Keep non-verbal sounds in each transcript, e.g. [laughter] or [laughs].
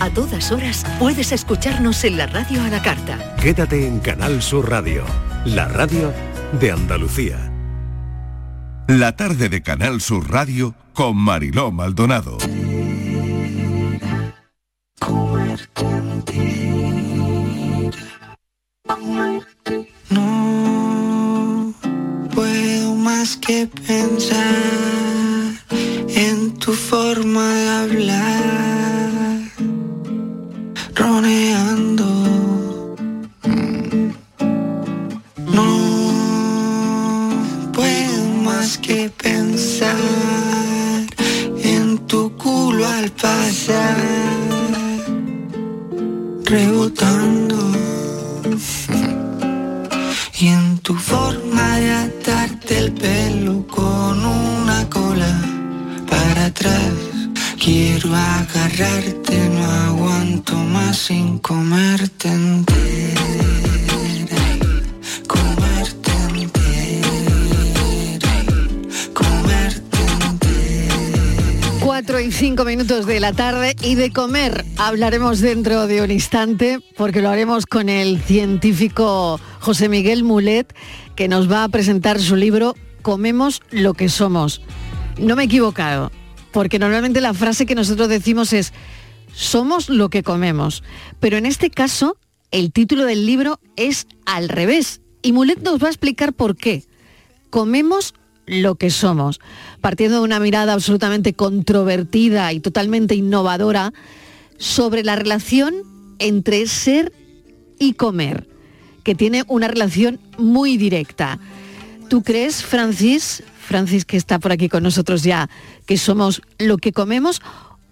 A todas horas puedes escucharnos en la radio a la carta. Quédate en Canal Sur Radio, la radio de Andalucía. La tarde de Canal Sur Radio con Mariló Maldonado. No puedo más que pensar en tu forma de hablar, forma de atarte el pelo con una cola para atrás. Quiero agarrarte, no aguanto más sin comerte entera. Comerte entera. Comerte 4 y 5 minutos de la tarde y de comer hablaremos dentro de un instante porque lo haremos con el científico José Miguel Mulet que nos va a presentar su libro Comemos lo que somos. No me he equivocado porque normalmente la frase que nosotros decimos es somos lo que comemos, pero en este caso el título del libro es al revés y Mulet nos va a explicar por qué. Comemos lo que somos, partiendo de una mirada absolutamente controvertida y totalmente innovadora sobre la relación entre ser y comer, que tiene una relación muy directa. ¿Tú crees, Francis, Francis que está por aquí con nosotros ya, que somos lo que comemos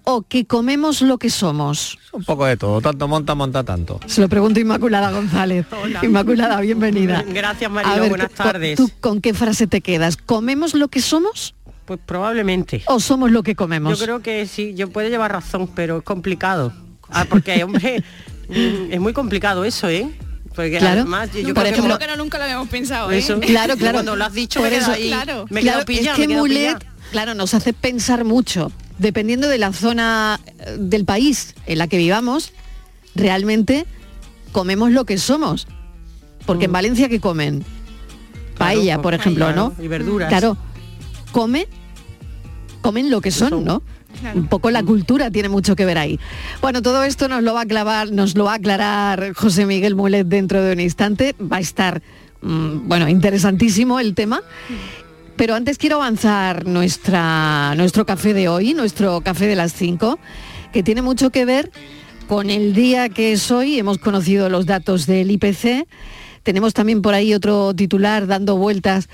o que comemos lo que somos? Un poco de todo, tanto monta, monta tanto. Se lo pregunto a Inmaculada González. [laughs] Inmaculada, bienvenida. Gracias, A Mariló. ver, Buenas tardes. ¿Tú con qué frase te quedas? ¿Comemos lo que somos Pues probablemente. o somos lo que comemos? Yo creo que sí, yo puede llevar razón, pero es complicado. Ah, porque, hombre, [laughs] mm, es muy complicado eso, ¿eh? Porque Claro. además yo Por creo ejemplo- que... que no, nunca lo habíamos pensado, ¿eh? Eso. Claro, claro. Cuando lo has dicho Por eso, ahí. claro. Me he Claro, quedado pillada, es que Mulet, claro, nos hace pensar mucho. Dependiendo de la zona eh, del país en la que vivamos, realmente comemos lo que somos. Porque en Valencia, ¿qué comen? Paella, pues, por ejemplo, claro, ¿no? y verduras. Claro, come, comen lo que son, ¿no? Un poco la cultura tiene mucho que ver ahí. Bueno, todo esto nos lo va a clavar, nos lo va a aclarar José Miguel Mulet dentro de un instante. Va a estar, mm, bueno, interesantísimo el tema. Pero antes quiero avanzar nuestra, nuestro café de hoy, nuestro café de las 5, que tiene mucho que ver con el día que es hoy. Hemos conocido los datos del IPC. Tenemos también por ahí otro titular dando vueltas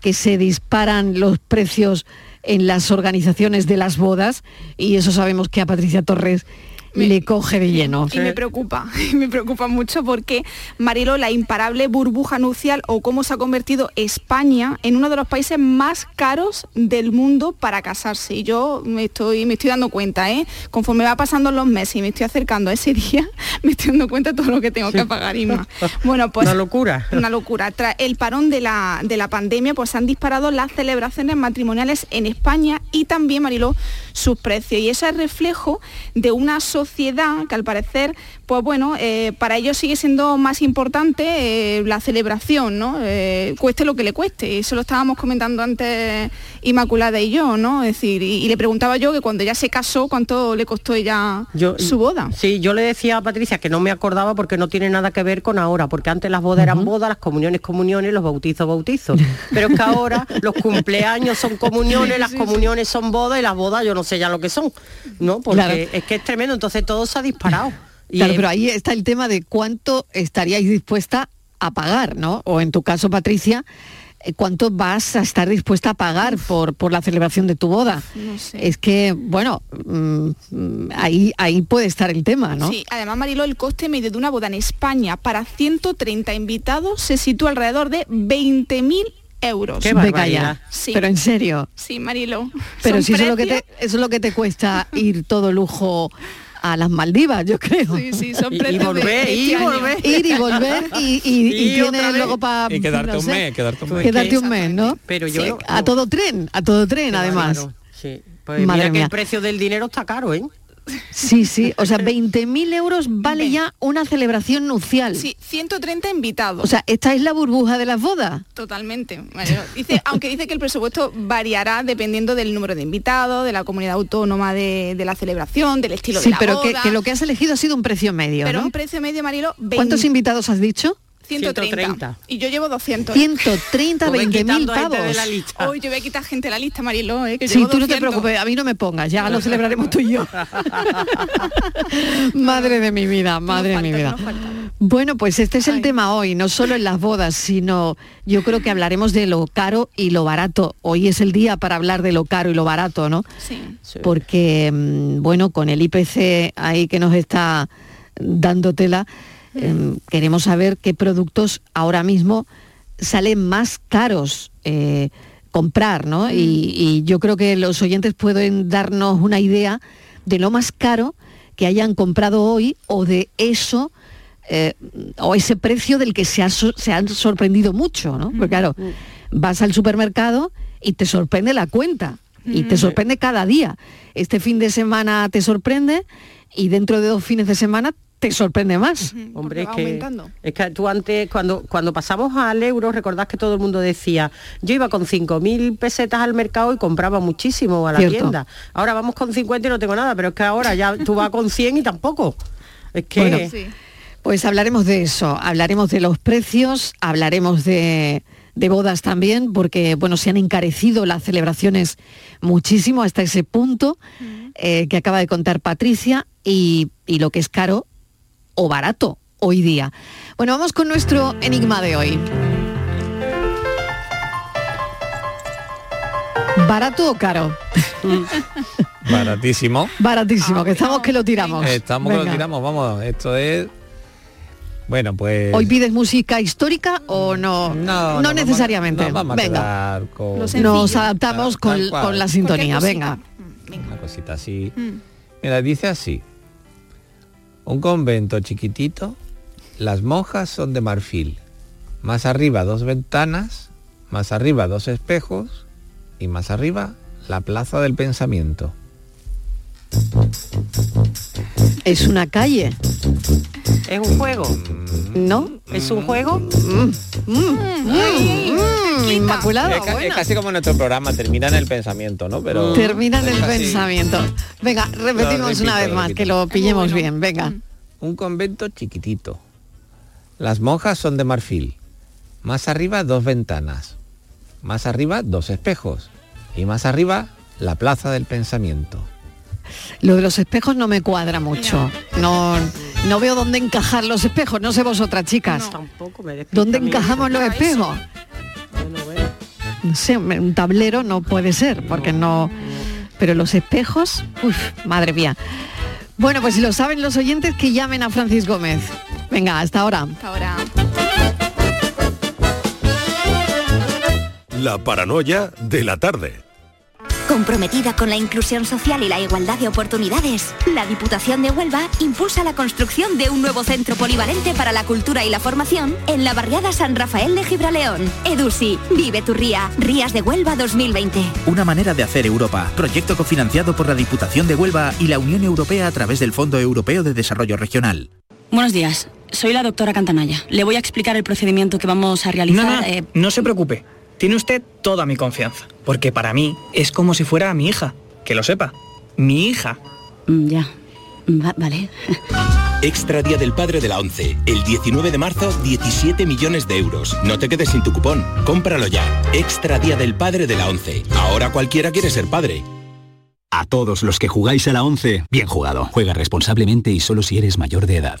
que se disparan los precios en las organizaciones de las bodas y eso sabemos que a Patricia Torres le coge de lleno. Y me preocupa, [laughs] y me preocupa mucho porque, Marilo, la imparable burbuja nupcial o cómo se ha convertido España en uno de los países más caros del mundo para casarse. Y yo me estoy, me estoy dando cuenta, ¿eh? Conforme va pasando los meses y me estoy acercando a ese [laughs] día, me estoy dando cuenta de todo lo que tengo que pagar, Inma. [laughs] Bueno, pues... Una locura. Una locura. Tras el parón de la, de la pandemia, pues se han disparado las celebraciones matrimoniales en España y también, Mariló, sus precios. Y eso es reflejo de una sociedad que al parecer, pues bueno, eh, para ellos sigue siendo más importante eh, la celebración, ¿no? Eh, cueste lo que le cueste. Eso lo estábamos comentando antes Inmaculada y yo, ¿no? Es decir, y, y le preguntaba yo que cuando ella se casó, ¿cuánto le costó ella Yo- su boda? Sí, yo le decía a Patricia que no me acordaba porque no tiene nada que ver con ahora, porque antes las bodas eran bodas, las comuniones comuniones, los bautizos bautizos. Pero es que ahora los cumpleaños son comuniones, las comuniones son bodas y las bodas yo no sé ya lo que son, ¿no? Porque Claro. es que es tremendo, entonces todo se ha disparado. [laughs] Y Claro, pero ahí está el tema de cuánto estaríais dispuesta a pagar, ¿no? O en tu caso, Patricia, eh, ¿cuánto vas a estar dispuesta a pagar por, por la celebración de tu boda? No sé. Es que, bueno, mm, ahí, ahí puede estar el tema, ¿no? Sí, además Marilo, el coste medio de una boda en España para 130 invitados se sitúa alrededor de 20.000 euros. Qué barbaridad. ya. Sí. Pero en serio. Sí, Marilo. Pero si eso es, lo que te, eso es lo que te cuesta [laughs] ir todo lujo a las Maldivas, yo creo. Sí, sí, son Y- y volver, este y año. volver. Ir y volver y, y, [laughs] y Y tienes luego para... Y quedarte un mes, quedarte un mes. Quedarte un mes, ¿no? Pero yo Sí, no- a todo tren, a todo tren además. Claro, sí. Pues Madre mira que mía. el precio del dinero está caro, ¿eh? Sí, sí, o sea, 20.000 euros vale ya una celebración nupcial. Sí, 130 invitados. O sea, esta es la burbuja de las bodas. Totalmente. Dice, [laughs] aunque dice que el presupuesto variará dependiendo del número de invitados, de la comunidad autónoma de, de la celebración, del estilo Sí, de la pero que, boda. que lo que has elegido ha sido un precio medio, Pero ¿no? un precio medio, Marilo, 20, ¿Cuántos invitados has dicho? 130. 130. Y yo llevo 200. 130, Pues ven 20.000 quitando gente pavos. de la lista. Hoy yo voy a quitar gente de la lista, Marilo, ¿eh? que Sí, llevo tú no te 200. preocupes, a mí no me pongas, ya lo celebraremos tú y yo. [laughs] madre de mi vida, madre de mi vida. Bueno, pues este es el tema hoy, no solo en las bodas, sino yo creo que hablaremos de lo caro y lo barato. Hoy es el día para hablar de lo caro y lo barato, ¿no? Sí. Porque, mm, bueno, con el IPC ahí que nos está dando tela, em, queremos saber qué productos ahora mismo salen más caros eh, comprar, ¿no? Y, y yo creo que los oyentes pueden darnos una idea de lo más caro que hayan comprado hoy o de eso eh, o ese precio del que se, ha se han sorprendido mucho, ¿no? Porque claro, vas al supermercado y te sorprende la cuenta y te sorprende cada día. Este fin de semana te sorprende y dentro de dos fines de semana te sorprende más. Hombre, es que, aumentando. es que tú antes, cuando, cuando pasamos al euro, recordás que todo el mundo decía, yo iba con 5.000 pesetas al mercado y compraba muchísimo a la Cierto. tienda. Ahora vamos con 50 y no tengo nada, pero es que ahora ya tú vas con 100 y tampoco. Es que... Bueno, Sí. Pues hablaremos de eso, hablaremos de los precios, hablaremos de, de bodas también, porque bueno, se han encarecido las celebraciones muchísimo hasta ese punto eh, que acaba de contar Patricia y, y lo que es caro o barato hoy día. Bueno, vamos con nuestro enigma de hoy. ¿Barato o caro? [laughs] Baratísimo. Baratísimo, que estamos que lo tiramos. Estamos que lo tiramos, vamos, esto es... Bueno, pues... ¿Hoy pides música histórica o no? No, necesariamente. Vamos, nos vamos a Venga. con. Nos adaptamos con, la sintonía. Venga. venga. una cosita así. Mm. Mira, dice así. Un convento chiquitito, las monjas son de marfil. Más arriba dos ventanas, más arriba dos espejos y más arriba la plaza del pensamiento. Es una calle, ¿Es un juego? ¿no? ¿Es un juego? Mm, inmaculada, es, ca- es buena. casi como nuestro programa, termina en el pensamiento, ¿no? Pero Termina en el pensamiento. Venga, repetimos repito, una vez más, repito. que lo pillemos bueno. bien. Venga. Un convento chiquitito. Las monjas son de marfil. Más arriba dos ventanas. Más arriba dos espejos. Y más arriba la plaza del pensamiento. Lo de los espejos no me cuadra mucho. No, no veo dónde encajar los espejos. No sé vosotras, chicas. Tampoco me ¿Dónde encajamos los eso. espejos? Bueno, bueno. No sé, un tablero no puede ser, porque no... Pero los espejos, uf, madre mía. Bueno, pues si lo saben los oyentes, que llamen a Francis Gómez. Venga, hasta ahora. Hasta ahora. La paranoia de la tarde. Comprometida con la inclusión social y la igualdad de oportunidades, la Diputación de Huelva impulsa la construcción de un nuevo centro polivalente para la cultura y la formación en la barriada San Rafael de Gibraleón. Edusi, vive tu ría, Rías de Huelva 2020. Una manera de hacer Europa. Proyecto cofinanciado por la Diputación de Huelva y la Unión Europea a través del Fondo Europeo de Desarrollo Regional. Buenos días, soy la doctora Cantanaya. Le voy a explicar el procedimiento que vamos a realizar. No, no, eh, no se preocupe. Tiene usted toda mi confianza. Porque para mí es como si fuera mi hija. Que lo sepa. Mi hija. mm, ya, Va- vale. [laughs] Extra Día del Padre de la ONCE. El 19 de marzo, 17 millones de euros. No te quedes sin tu cupón. Cómpralo ya. Extra Día del Padre de la ONCE. Ahora cualquiera quiere ser padre. A todos los que jugáis a la 11, bien jugado. Juega responsablemente y solo si eres mayor de edad.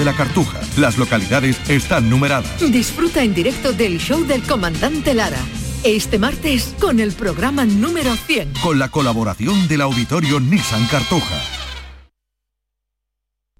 la Cartuja. Las localidades están numeradas. Disfruta en directo del show del comandante Lara. Este martes con el programa número 100. Con la colaboración del auditorio Nissan Cartuja.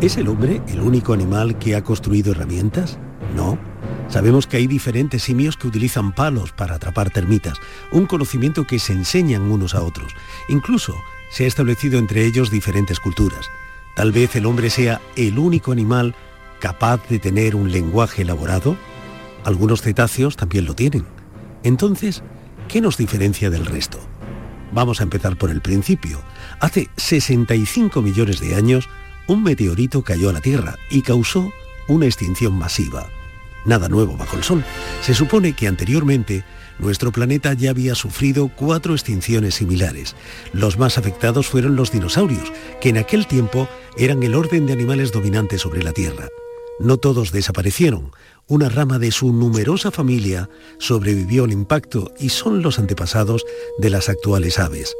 ¿Es el hombre el único animal que ha construido herramientas? No. Sabemos que hay diferentes simios que utilizan palos para atrapar termitas, un conocimiento que se enseñan unos a otros. Incluso se ha establecido entre ellos diferentes culturas. Tal vez el hombre sea el único animal capaz de tener un lenguaje elaborado. Algunos cetáceos también lo tienen. Entonces, ¿qué nos diferencia del resto? Vamos a empezar por el principio. Hace 65 millones de años, un meteorito cayó a la Tierra y causó una extinción masiva. Nada nuevo bajo el Sol. Se supone que anteriormente nuestro planeta ya había sufrido cuatro extinciones similares. Los más afectados fueron los dinosaurios, que en aquel tiempo eran el orden de animales dominantes sobre la Tierra. No todos desaparecieron. Una rama de su numerosa familia sobrevivió al impacto y son los antepasados de las actuales aves.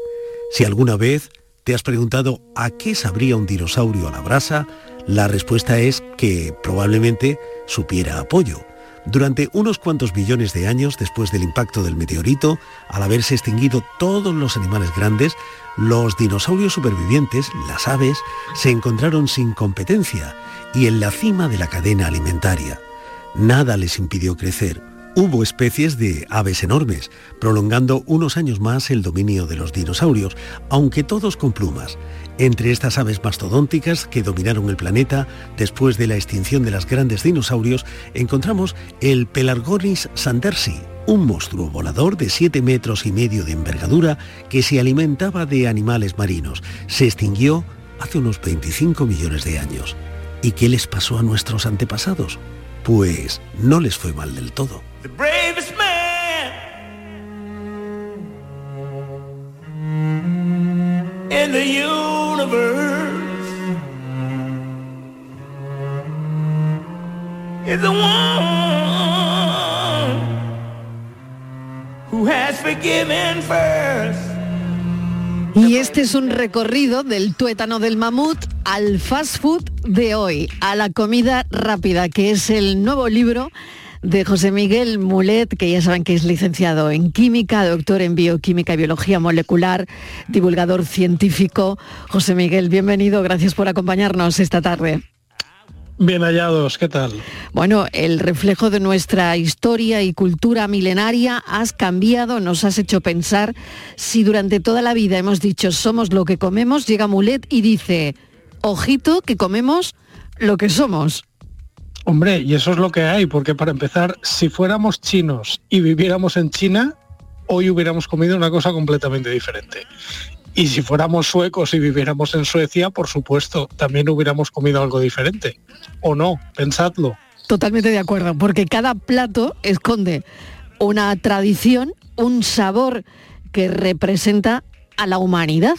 Si alguna vez te has preguntado a qué sabría un dinosaurio a la brasa, la respuesta es que probablemente supiera apoyo. Durante unos cuantos millones de años después del impacto del meteorito, al haberse extinguido todos los animales grandes, los dinosaurios supervivientes, las aves, se encontraron sin competencia y en la cima de la cadena alimentaria. Nada les impidió crecer. Hubo especies de aves enormes, prolongando unos años más el dominio de los dinosaurios, aunque todos con plumas. Entre estas aves mastodónticas que dominaron el planeta después de la extinción de los grandes dinosaurios, encontramos el Pelargonis sandersi, un monstruo volador de 7 metros y medio de envergadura que se alimentaba de animales marinos. Se extinguió hace unos 25 millones de años. ¿Y qué les pasó a nuestros antepasados? Pues no les fue mal del todo. The bravest man in the universe is the one who has forgiven first. Y este es un recorrido del tuétano del mamut al fast food de hoy, a la comida rápida, que es el nuevo libro de José Miguel Mulet, que ya saben que es licenciado en química, doctor en bioquímica y biología molecular, divulgador científico. José Miguel, bienvenido, gracias por acompañarnos esta tarde. Bien hallados, ¿qué tal? Bueno, el reflejo de nuestra historia y cultura milenaria has cambiado, nos has hecho pensar si durante toda la vida hemos dicho somos lo que comemos, llega Mulet y dice, ojito que comemos lo que somos. Hombre, y eso es lo que hay, porque para empezar, si fuéramos chinos y viviéramos en China, hoy hubiéramos comido una cosa completamente diferente. Y si fuéramos suecos y viviéramos en Suecia, por supuesto, también hubiéramos comido algo diferente. ¿O no? Pensadlo. Totalmente de acuerdo, porque cada plato esconde una tradición, un sabor que representa a la humanidad.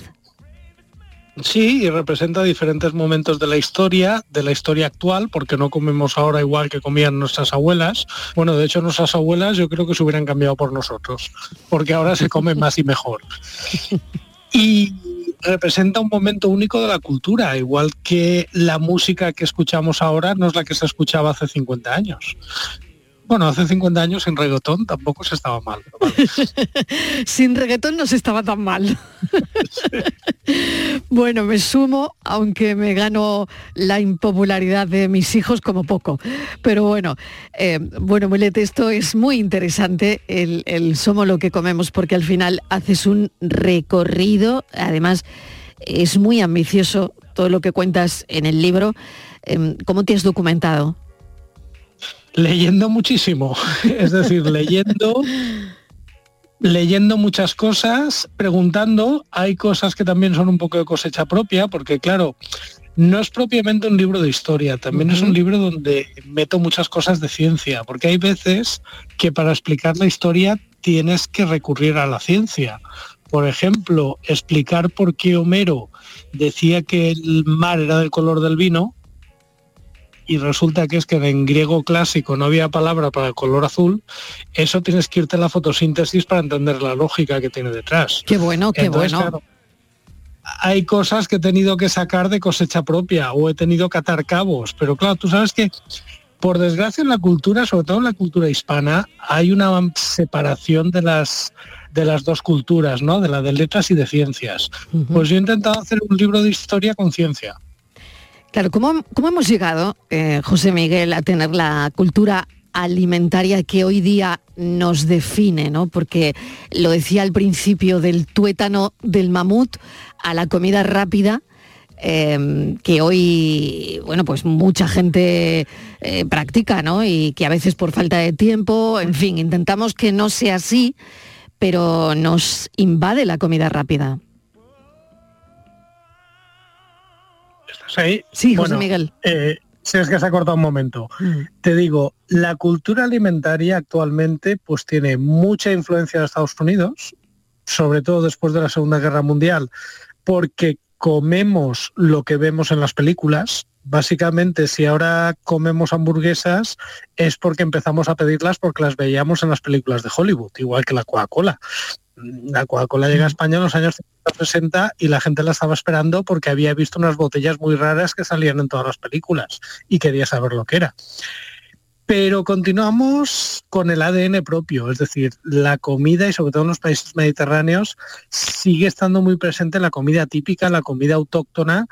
Sí, y representa diferentes momentos de la historia, de la historia actual, porque no comemos ahora igual que comían nuestras abuelas. Bueno, de hecho nuestras abuelas yo creo que se hubieran cambiado por nosotros, porque ahora se come más y mejor. Y representa un momento único de la cultura, igual que la música que escuchamos ahora no es la que se escuchaba hace 50 años. Bueno, hace 50 años sin reggaetón tampoco se estaba mal. [laughs] sin reggaetón no se estaba tan mal. [laughs] bueno, me sumo, aunque me gano la impopularidad de mis hijos como poco. Pero bueno, eh, bueno, Mulete, esto es muy interesante, el, el somos lo que comemos, porque al final haces un recorrido, además es muy ambicioso todo lo que cuentas en el libro. Em, ¿Cómo te has documentado? Leyendo muchísimo, [laughs] es decir, leyendo, [laughs] leyendo muchas cosas, preguntando, hay cosas que también son un poco de cosecha propia, porque claro, no es propiamente un libro de historia, también es un libro donde meto muchas cosas de ciencia, porque hay veces que para explicar la historia tienes que recurrir a la ciencia. Por ejemplo, explicar por qué Homero decía que el mar era del color del vino, y resulta que es que en griego clásico no había palabra para el color azul, eso tienes que irte a la fotosíntesis para entender la lógica que tiene detrás. Qué bueno, qué bueno. hay cosas que he tenido que sacar de cosecha propia o he tenido que atar cabos, pero claro, tú sabes que por desgracia en la cultura, sobre todo en la cultura hispana, hay una separación de las de las dos culturas, ¿no? De la de letras y de ciencias. Pues yo he intentado hacer un libro de historia con ciencia. Claro, ¿cómo, hemos llegado, eh, José Miguel, a tener la cultura alimentaria que hoy día nos define, ¿no? Porque lo decía al principio del tuétano del mamut a la comida rápida, em, que hoy, bueno, pues mucha gente eh, practica, ¿no? Y que a veces por falta de tiempo, en fin, intentamos que no sea así, pero nos invade la comida rápida. Sí, José Miguel. Eh, si es que se ha cortado un momento. Mm. Te digo, la cultura alimentaria actualmente pues tiene mucha influencia de Estados Unidos, sobre todo después de la Segunda Guerra Mundial, porque comemos lo que vemos en las películas. Básicamente, si ahora comemos hamburguesas es porque empezamos a pedirlas porque las veíamos en las películas de Hollywood, igual que la Coca-Cola la Coca-Cola llega a España en los años 60 y la gente la estaba esperando porque había visto unas botellas muy raras que salían en todas las películas y quería saber lo que era. Pero continuamos con el ADN propio, es decir, la comida y sobre todo en los países mediterráneos sigue estando muy presente la comida típica, la comida autóctona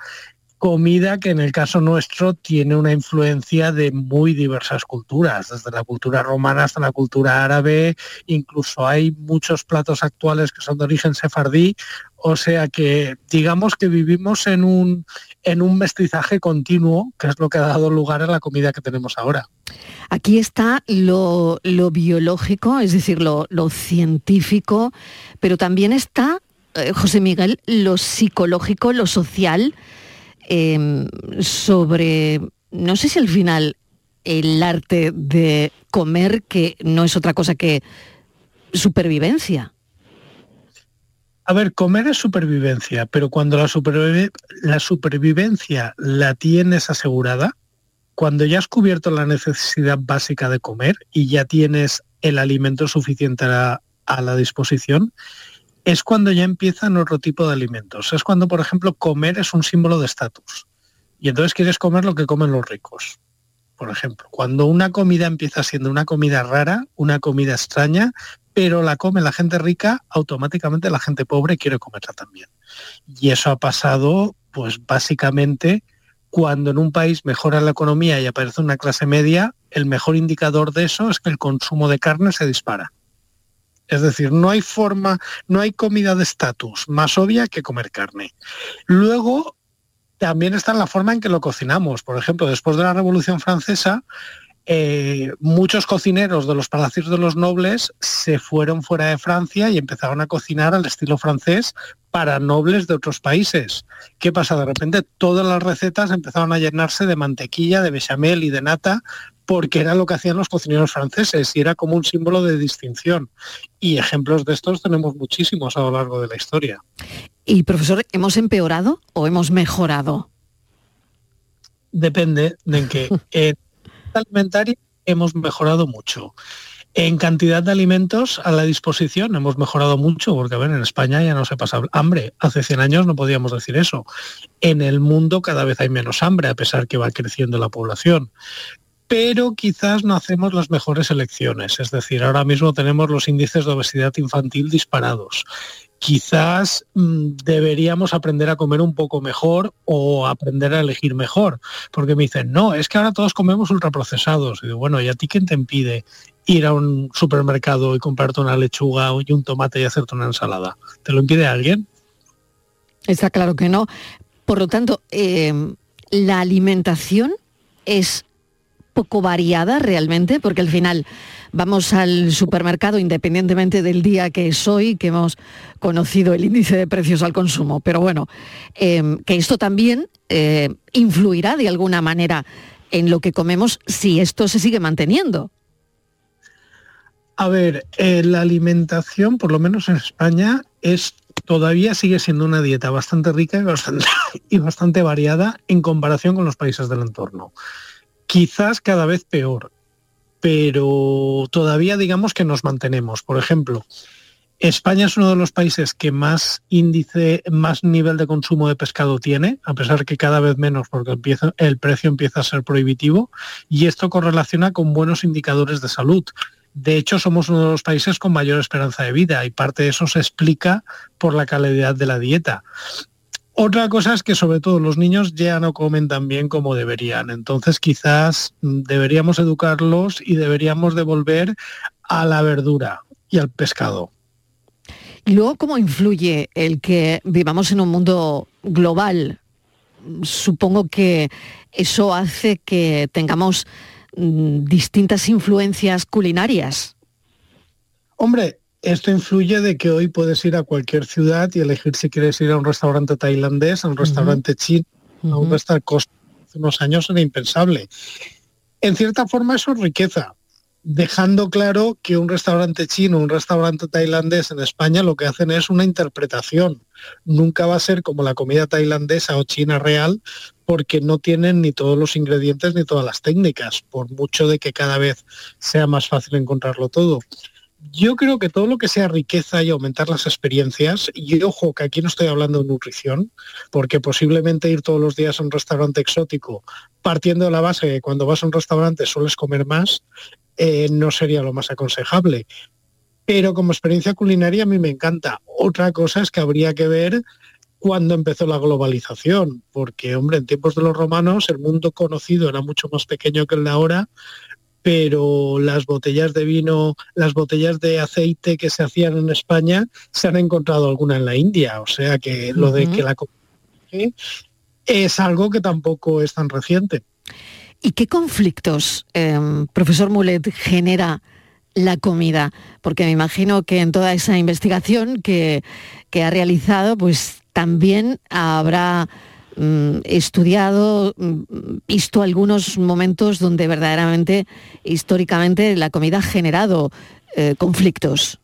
comida que en el caso nuestro tiene una influencia de muy diversas culturas, desde la cultura romana hasta la cultura árabe, incluso hay muchos platos actuales que son de origen sefardí, o sea que digamos que vivimos en un, en un mestizaje continuo, que es lo que ha dado lugar a la comida que tenemos ahora. Aquí está lo, biológico, es decir, lo, lo científico, pero también está, eh, José Miguel, lo psicológico, lo social, Em, sobre, no sé si al final el arte de comer, que no es otra cosa que supervivencia. A ver, comer es supervivencia, pero cuando la, la supervivencia la tienes asegurada, cuando ya has cubierto la necesidad básica de comer y ya tienes el alimento suficiente a la disposición, es cuando ya empiezan otro tipo de alimentos. Es cuando, por ejemplo, comer es un símbolo de estatus. Y entonces quieres comer lo que comen los ricos. Por ejemplo, cuando una comida empieza siendo una comida rara, una comida extraña, pero la come la gente rica, automáticamente la gente pobre quiere comerla también. Y eso ha pasado, pues básicamente, cuando en un país mejora la economía y aparece una clase media, el mejor indicador de eso es que el consumo de carne se dispara. Es decir, no hay forma, no hay comida de estatus más obvia que comer carne. Luego, también está en la forma en que lo cocinamos. Por ejemplo, después de la Revolución Francesa, eh, muchos cocineros de los palacios de los nobles se fueron fuera de Francia y empezaron a cocinar al estilo francés para nobles de otros países. ¿Qué pasa? De repente todas las recetas empezaron a llenarse de mantequilla, de bechamel y de nata porque era lo que hacían los cocineros franceses y era como un símbolo de distinción. Y ejemplos de estos tenemos muchísimos a lo largo de la historia. Y profesor, ¿hemos empeorado o hemos mejorado? Depende de que en [laughs] alimentaria hemos mejorado mucho. En cantidad de alimentos a la disposición hemos mejorado mucho, porque a ver, en España ya no se pasa hambre. Hace 100 años no podíamos decir eso. En el mundo cada vez hay menos hambre, a pesar que va creciendo la población pero quizás no hacemos las mejores elecciones. Es decir, ahora mismo tenemos los índices de obesidad infantil disparados. Quizás mm, deberíamos aprender a comer un poco mejor o aprender a elegir mejor, porque me dicen, no, es que ahora todos comemos ultraprocesados. Y digo, bueno, ¿y a ti quién te impide ir a un supermercado y comprarte una lechuga y un tomate y hacerte una ensalada? ¿Te lo impide alguien? Está claro que no. Por lo tanto, eh, la alimentación es poco variada realmente, porque al final vamos al supermercado independientemente del día que es hoy, que hemos conocido el índice de precios al consumo. Pero bueno, em, que esto también eh, influirá de alguna manera en lo que comemos si esto se sigue manteniendo. A ver, eh, la alimentación, por lo menos en España, es todavía sigue siendo una dieta bastante rica y bastante [laughs] variada en comparación con los países del entorno quizás cada vez peor, pero todavía digamos que nos mantenemos. Por ejemplo, España es uno de los países que más índice, más nivel de consumo de pescado tiene, a pesar que cada vez menos porque el precio empieza a ser prohibitivo, y esto correlaciona con buenos indicadores de salud. De hecho, somos uno de los países con mayor esperanza de vida y parte de eso se explica por la calidad de la dieta. Otra cosa es que sobre todo los niños ya no comen tan bien como deberían. Entonces quizás mm, deberíamos educarlos y deberíamos devolver a la verdura y al pescado. Y luego, ¿cómo influye el que vivamos en un mundo global? Supongo que eso hace que tengamos mm, distintas influencias culinarias. Hombre, esto influye de que hoy puedes ir a cualquier ciudad y elegir si quieres ir a un restaurante tailandés, a un restaurante chino, a un restaurante hace unos años era impensable. En cierta forma eso es riqueza, dejando claro que un restaurante chino, un restaurante tailandés en España lo que hacen es una interpretación. Nunca va a ser como la comida tailandesa o china real porque no tienen ni todos los ingredientes ni todas las técnicas, por mucho de que cada vez sea más fácil encontrarlo todo yo creo que todo lo que sea riqueza y aumentar las experiencias, y ojo que aquí no estoy hablando de nutrición, porque posiblemente ir todos los días a un restaurante exótico, partiendo de la base que cuando vas a un restaurante sueles comer más, eh, no sería lo más aconsejable. Pero como experiencia culinaria a mí me encanta. Otra cosa es que habría que ver cuándo empezó la globalización, porque hombre, en tiempos de los romanos el mundo conocido era mucho más pequeño que el de ahora, pero las botellas de vino, las botellas de aceite que se hacían en España, se han encontrado alguna en la India. O sea que lo de que la es algo que tampoco es tan reciente. ¿Y qué conflictos, em, profesor Mulet, genera la comida? Porque me imagino que en toda esa investigación que, que ha realizado, pues también habrá Mm, estudiado, mm, visto algunos momentos donde verdaderamente, históricamente, la comida ha generado eh, conflictos.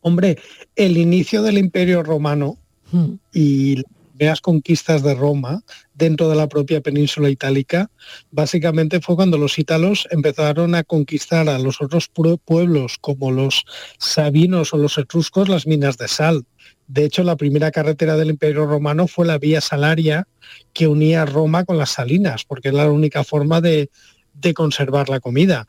Hombre, el inicio del Imperio Romano hmm. y las conquistas de Roma dentro de la propia península itálica, básicamente fue cuando los ítalos empezaron a conquistar a los otros pueblos como los sabinos o los etruscos las minas de sal. De hecho, la primera carretera del Imperio Romano fue la vía salaria que unía Roma con las salinas, porque era la única forma de, conservar la comida.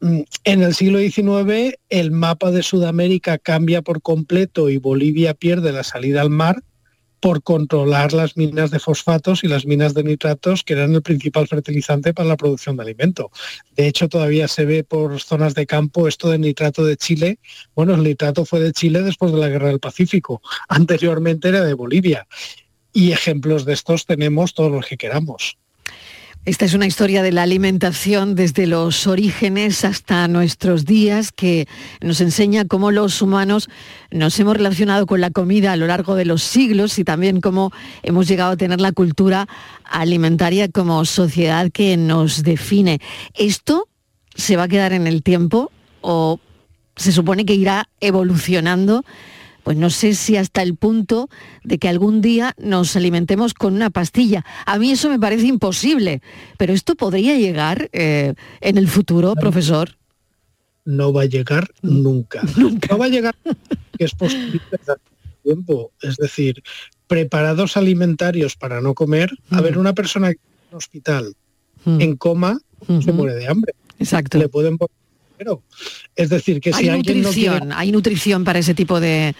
Mm, en el siglo XIX el mapa de Sudamérica cambia por completo y Bolivia pierde la salida al mar por controlar las minas de fosfatos y las minas de nitratos, que eran el principal fertilizante para la producción de alimento. De hecho, todavía se ve por zonas de campo esto de nitrato de Chile. Bueno, el nitrato fue de Chile después de la Guerra del Pacífico. [laughs] Anteriormente era de Bolivia. Y ejemplos de estos tenemos todos los que queramos. Esta es una historia de la alimentación desde los orígenes hasta nuestros días que nos enseña cómo los humanos nos hemos relacionado con la comida a lo largo de los siglos y también cómo hemos llegado a tener la cultura alimentaria como sociedad que nos define. ¿Esto se va a quedar en el tiempo o se supone que irá evolucionando? Pues no sé si hasta el punto de que algún día nos alimentemos con una pastilla. A mí eso me parece imposible, pero esto podría llegar eh, en el futuro, profesor. No va a llegar [laughs] nunca. No va a llegar, que es posible tiempo. Es decir, preparados alimentarios para no comer. A ver, una persona en un hospital en coma se muere de hambre. Exacto. Le pueden poner pero es decir que si hay alguien nutrición, hay nutrición para ese tipo de,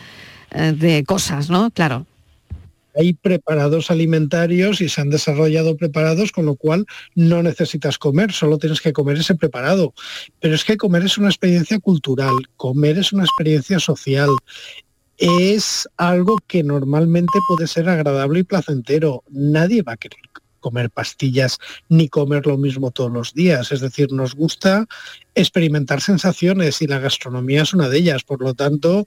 eh, de cosas, ¿no? Claro. Hay preparados alimentarios y se han desarrollado preparados, con lo cual no necesitas comer, solo tienes que comer ese preparado. Pero es que comer es una experiencia cultural, comer es una experiencia social, es algo que normalmente puede ser agradable y placentero. Nadie va a querer comer pastillas ni comer lo mismo todos los días. Es decir, nos gusta experimentar sensaciones y la gastronomía es una de ellas. Por lo tanto,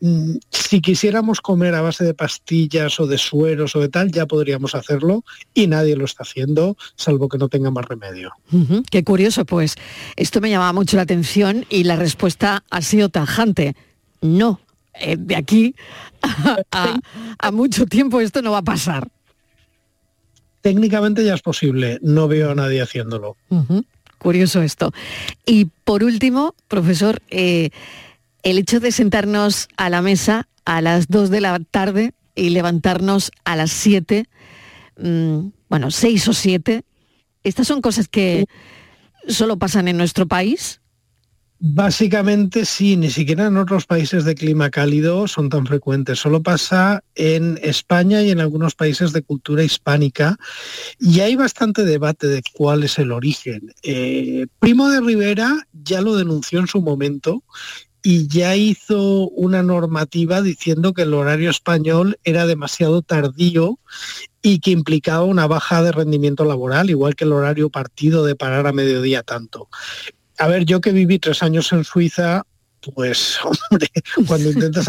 mm, si quisiéramos comer a base de pastillas o de sueros o de tal, ya podríamos hacerlo y nadie lo está haciendo, salvo que no tenga más remedio. Qué curioso, pues esto me llamaba mucho la atención y la respuesta ha sido tajante. No, eh, de aquí a [laughs] mucho tiempo esto no va a pasar técnicamente ya es posible, no veo a nadie haciéndolo. Curioso esto. Y por último, profesor, eh, el hecho de sentarnos a la mesa a las 2 de la tarde y levantarnos a las 7, mm, bueno, 6 o 7, estas son cosas que solo pasan en nuestro país. Básicamente sí, ni siquiera en otros países de clima cálido son tan frecuentes. Solo pasa en España y en algunos países de cultura hispánica y hay bastante debate de cuál es el origen. Eh, Primo de Rivera ya lo denunció en su momento y ya hizo una normativa diciendo que el horario español era demasiado tardío y que implicaba una baja de rendimiento laboral, igual que el horario partido de parar a mediodía tanto. A ver, yo que viví tres años en Suiza, pues, [laughs] hombre, cuando intentas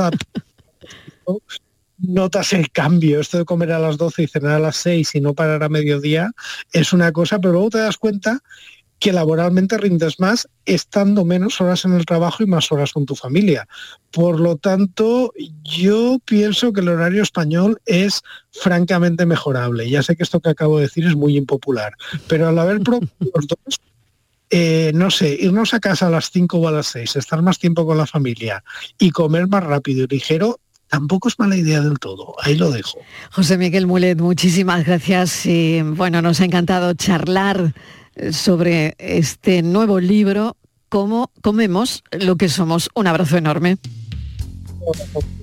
notas el cambio. Esto de comer a las 12 y cenar a las 6 y no parar a mediodía es una cosa, pero luego te das cuenta que laboralmente rindes más estando menos horas en el trabajo y más horas con tu familia. Por lo tanto, yo pienso que el horario español es francamente mejorable. Ya sé que esto que acabo de decir es muy impopular, pero al haber [laughs] los dos eh, no sé, irnos a casa a las 5 o a las 6, estar más tiempo con la familia y comer más rápido y ligero, tampoco es mala idea del todo. Ahí lo dejo. José Miguel Mulet, muchísimas gracias y bueno, nos ha encantado charlar eh, sobre este nuevo libro, Cómo comemos lo que somos. Un abrazo enorme. I've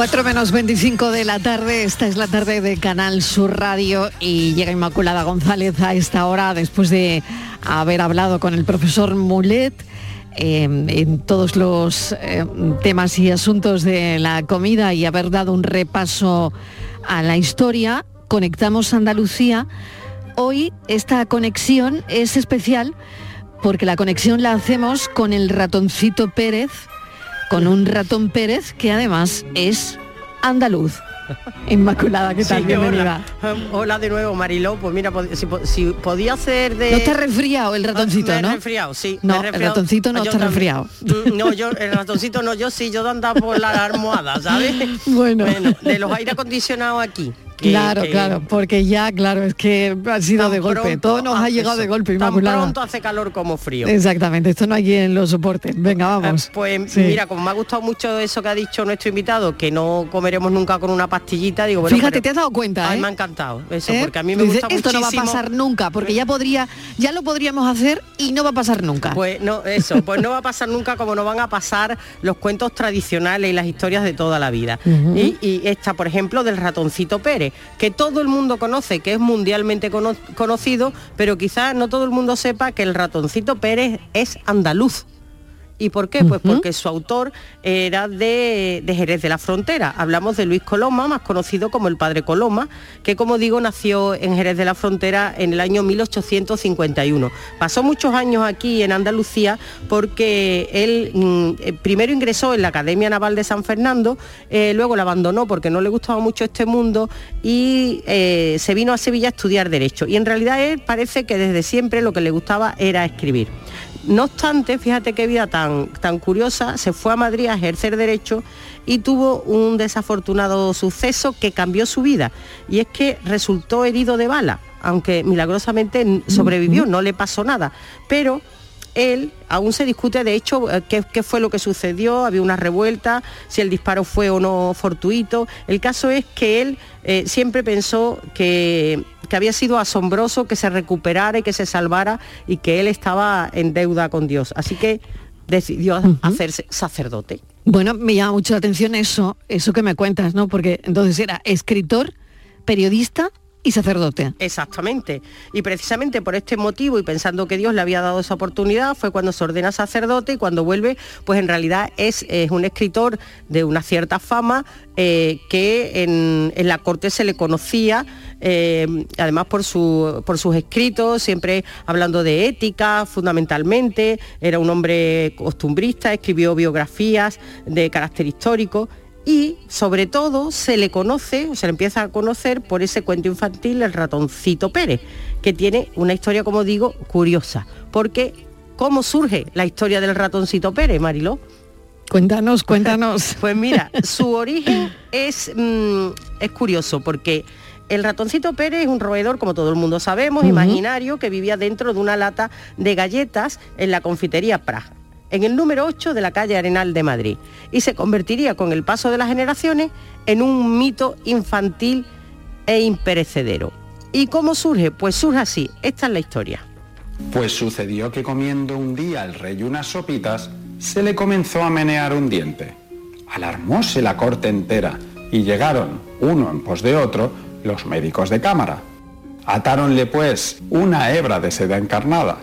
4 menos 25 de la tarde, esta es la tarde de Canal Sur Radio y llega Inmaculada González a esta hora después de haber hablado con el profesor Mulet eh, en todos los eh, temas y asuntos de la comida y haber dado un repaso a la historia. Conectamos Andalucía. Hoy esta conexión es especial porque la conexión la hacemos con el ratoncito Pérez, con un ratón Pérez que además es andaluz. Inmaculada, ¿qué tal? Sí, Bienvenida. Hola. Hola de nuevo, Mariló. Pues mira, si, si podía ser de... No está resfriado el ratoncito, Me he ¿no? resfriado, sí. No, me el ratoncito no Yo está también. resfriado. Mm, No, yo, el ratoncito no, yo sí, yo andar por la almohada, ¿sabes? [laughs] Bueno. de los aire acondicionados aquí. Que- claro, que claro, porque ya, claro, es que ha sido tan de golpe. pronto Todo nos ha llegado de golpe, Tan Inmaculada. pronto hace calor como frío. Exactamente, esto no hay quien lo soporte. Venga, vamos. Pues Sí. mira, como me ha gustado mucho eso que ha dicho nuestro invitado, que no comeremos nunca con una pastillita, digo, bueno, Fíjate, pero- te has dado cuenta, Ay, ¿eh? me ha encantado eso, ¿Eh? porque a mí me Dice, gusta Esto no va a pasar nunca, porque ya podría, ya lo podríamos hacer y no va a pasar nunca. Pues no, eso, pues no va a pasar nunca como no van a pasar los cuentos tradicionales y las historias de toda la vida. Y, y esta, por ejemplo, del ratoncito Pérez, que todo el mundo conoce, que es mundialmente cono- conocido, pero quizás no todo el mundo sepa que el ratoncito Pérez es andaluz. ¿Y por qué? Pues porque su autor era de, de Jerez de la Frontera. Hablamos de Luis Coloma, más conocido como el padre Coloma, que como digo nació en Jerez de la Frontera en el año 1851. Pasó muchos años aquí en Andalucía porque él mm, eh, primero ingresó en la Academia Naval de San Fernando, eh, luego la abandonó porque no le gustaba mucho este mundo y eh, se vino a Sevilla a estudiar Derecho. Y en realidad él parece que desde siempre lo que le gustaba era escribir. No obstante, fíjate qué vida tan, tan curiosa, se fue a Madrid a ejercer derecho y tuvo un desafortunado suceso que cambió su vida. Y es que resultó herido de bala, aunque milagrosamente sobrevivió, no le pasó nada. Pero él aún se discute de hecho eh, qué, qué fue lo que sucedió, había una revuelta, si el disparo fue o no fortuito. El caso es que él eh, siempre pensó que, que había sido asombroso que se recuperara y que se salvara y que él estaba en deuda con Dios. Así que decidió hacerse sacerdote. Bueno, me llama mucho la atención eso, eso que me cuentas, ¿no? Porque entonces era escritor, periodista y sacerdote. Exactamente. Y precisamente por este motivo y pensando que Dios le había dado esa oportunidad fue cuando se ordena sacerdote y cuando vuelve, pues en realidad es, es un escritor de una cierta fama eh, que en, en la corte se le conocía, eh, además por, su, por sus escritos, siempre hablando de ética fundamentalmente, era un hombre costumbrista, escribió biografías de carácter histórico y sobre todo se le conoce, o se le empieza a conocer por ese cuento infantil El ratoncito Pérez, que tiene una historia, como digo, curiosa. Porque, ¿cómo surge la historia del ratoncito Pérez, Mariló? Cuéntanos, [laughs] cuéntanos. Pues mira, su [laughs] origen es, mm, es curioso porque el ratoncito Pérez es un roedor, como todo el mundo sabemos, imaginario, que vivía dentro de una lata de galletas en la confitería Praga, en el número 8 de la calle Arenal de Madrid. Y se convertiría con el paso de las generaciones en un mito infantil e imperecedero. ¿Y cómo surge? Pues surge así. Esta es la historia. Pues sucedió que comiendo un día el rey unas sopitas, se le comenzó a menear un diente. Alarmóse la corte entera y llegaron, uno en pos de otro, los médicos de cámara. Atáronle pues una hebra de seda encarnada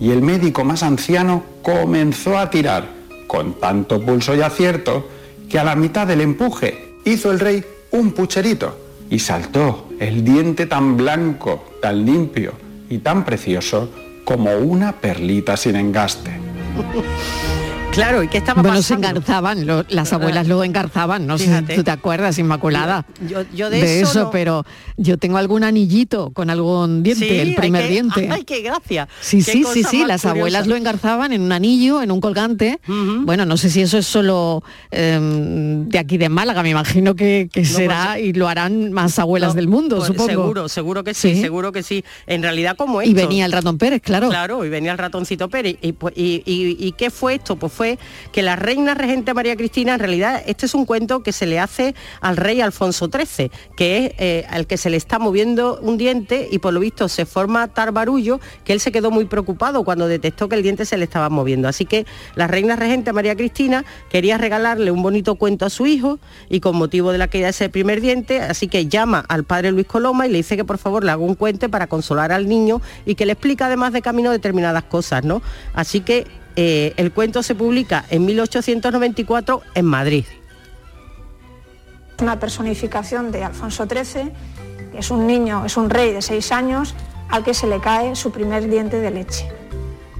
y el médico más anciano comenzó a tirar con tanto pulso y acierto que a la mitad del empuje hizo el rey un pucherito y saltó el diente tan blanco, tan limpio y tan precioso como una perlita sin engaste. [laughs] Claro, ¿y qué estaba Bueno, se pasando? engarzaban, lo- las abuelas lo engarzaban, no sé si tú te acuerdas, Inmaculada. Yo, yo de, eso, no- pero yo tengo algún anillito con algún diente, Sí, el primer diente. Ay, qué gracia. Sí, Qué sí, sí, sí, las curiosa. abuelas lo engarzaban en un anillo, en un colgante. Bueno, no sé si eso es solo eh, de aquí de Málaga, me imagino que, que será y lo harán más abuelas del mundo, Pues supongo. Seguro, seguro que sí, Sí. seguro que sí. En realidad, como Y esto. venía el ratón Pérez, claro. Claro, y venía el ratoncito Pérez. ¿Y, pues, y, y- y qué fue esto? Pues fue que la reina regente María Cristina, en realidad este es un cuento que se le hace al rey Alfonso XIII, que es eh, al que se le está moviendo un diente y por lo visto se forma tal barullo que él se quedó muy preocupado cuando detectó que el diente se le estaba moviendo. Así que la reina regente María Cristina quería regalarle un bonito cuento a su hijo y con motivo de la caída de ese primer diente, así que llama al padre Luis Coloma y le dice que por favor le haga un cuento para consolar al niño y que le explica además de camino determinadas cosas, ¿no? Así que eh, el cuento se publica en 1894 en Madrid. Una personificación de Alfonso XIII, que es un niño, es un rey de seis años al que se le cae su primer diente de leche.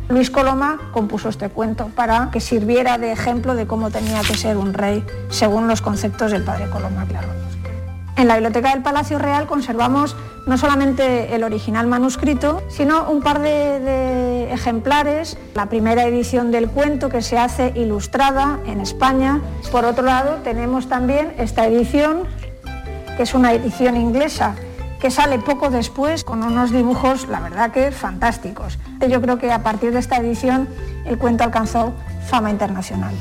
Luis Coloma compuso este cuento para que sirviera de ejemplo de cómo tenía que ser un rey según los conceptos del padre Coloma, claro. En la Biblioteca del Palacio Real conservamos no solamente el original manuscrito, sino un par de, ejemplares, la primera edición del cuento que se hace ilustrada en España. Por otro lado, tenemos también esta edición, que es una edición inglesa que sale poco después con unos dibujos, la verdad que fantásticos. Yo creo que a partir de esta edición el cuento alcanzó fama internacional.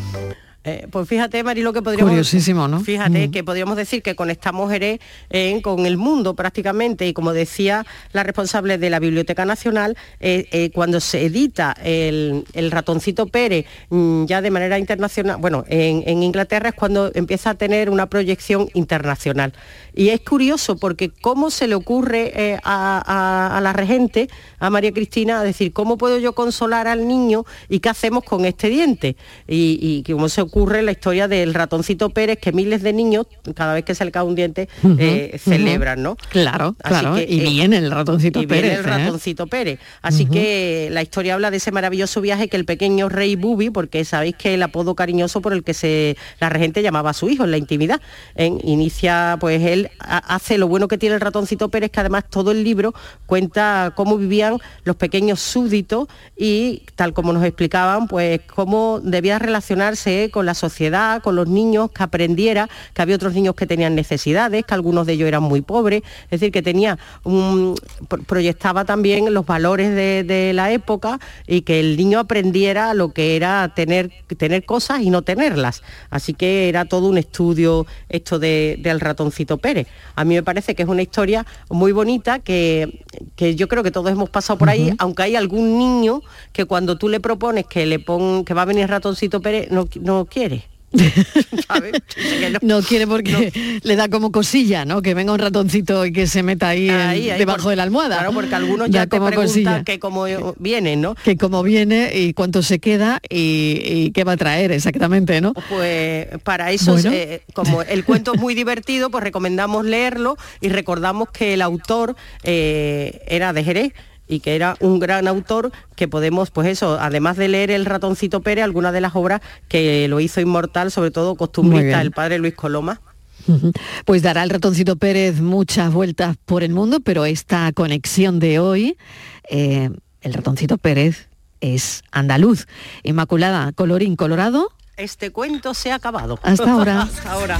Eh, pues fíjate, Marilo, que podríamos... Curiosísimo, ¿no? Fíjate que podríamos decir que conectamos Jerez eh, con el mundo prácticamente y como decía la responsable de la Biblioteca Nacional, eh, cuando se edita el, ratoncito Pérez mm, ya de manera internacional, bueno, en, Inglaterra es cuando empieza a tener una proyección internacional. Y es curioso porque cómo se le ocurre a, la regente, a María Cristina, a decir, ¿cómo puedo yo consolar al niño y qué hacemos con este diente? Y, y cómo se ocurre la historia del ratoncito Pérez que miles de niños, cada vez que se le cae un diente, eh, celebran, ¿no? Claro, claro. y viene el ratoncito y Pérez. Viene el ¿eh? ratoncito Pérez. Así que la historia habla de ese maravilloso viaje que el pequeño rey Bubi, porque sabéis que el apodo cariñoso por el que se, la regente llamaba a su hijo en la intimidad, en, inicia, pues él hace lo bueno que tiene el ratoncito Pérez, que además todo el libro cuenta cómo vivían los pequeños súbditos y tal como nos explicaban, pues cómo debía relacionarse con la sociedad, con los niños, que aprendiera que había otros niños que tenían necesidades, que algunos de ellos eran muy pobres, es decir, que tenía proyectaba también los valores de, la época y que el niño aprendiera lo que era tener, tener cosas y no tenerlas. Así que era todo un estudio esto del ratoncito Pérez. A mí me parece que es una historia muy bonita que, que yo creo que todos hemos pasado por ahí, aunque hay algún niño que cuando tú le propones que le pon, que va a venir ratoncito Pérez, no, no quiere. [laughs] no. quiere porque le da como cosilla, ¿no? Que venga un ratoncito y que se meta ahí, debajo de la almohada. Claro, porque algunos ya, te preguntan que cómo viene, ¿no? Que cómo viene y cuánto se queda y, qué va a traer exactamente, ¿no? Pues para eso, eh, como el cuento es muy divertido, pues recomendamos leerlo y recordamos que el autor eh, era de Jerez y que era un gran autor que podemos, pues eso, además de leer El ratoncito Pérez, algunas de las obras que lo hizo inmortal, sobre todo costumbrista, el padre Luis Coloma. Pues dará el ratoncito Pérez muchas vueltas por el mundo, pero esta conexión de hoy, eh, el ratoncito Pérez es andaluz. Inmaculada, colorín colorado. Este cuento se ha acabado. Hasta ahora. [laughs] Hasta ahora.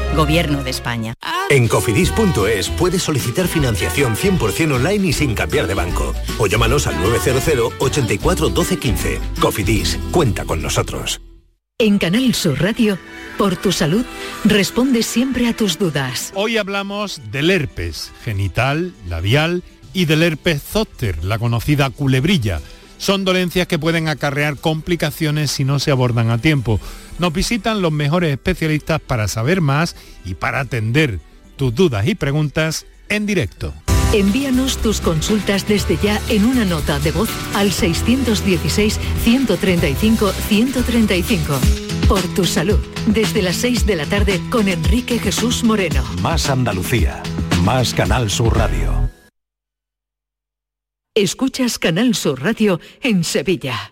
Gobierno de España. En cofidis.es puedes solicitar financiación 100% online y sin cambiar de banco. O llámanos al 900 84 12 15. Cofidis, cuenta con nosotros. En Canal Sur Radio, por tu salud, responde siempre a tus dudas. Hoy hablamos del herpes genital, labial y del herpes zóster, la conocida culebrilla. Son dolencias que pueden acarrear complicaciones si no se abordan a tiempo. Nos visitan los mejores especialistas para saber más y para atender tus dudas y preguntas en directo. Envíanos tus consultas desde ya en una nota de voz al 616-135-135. Por tu salud, desde las 6 de la tarde con Enrique Jesús Moreno. Más Andalucía, más Canal Sur Radio. Escuchas Canal Sur Radio en Sevilla.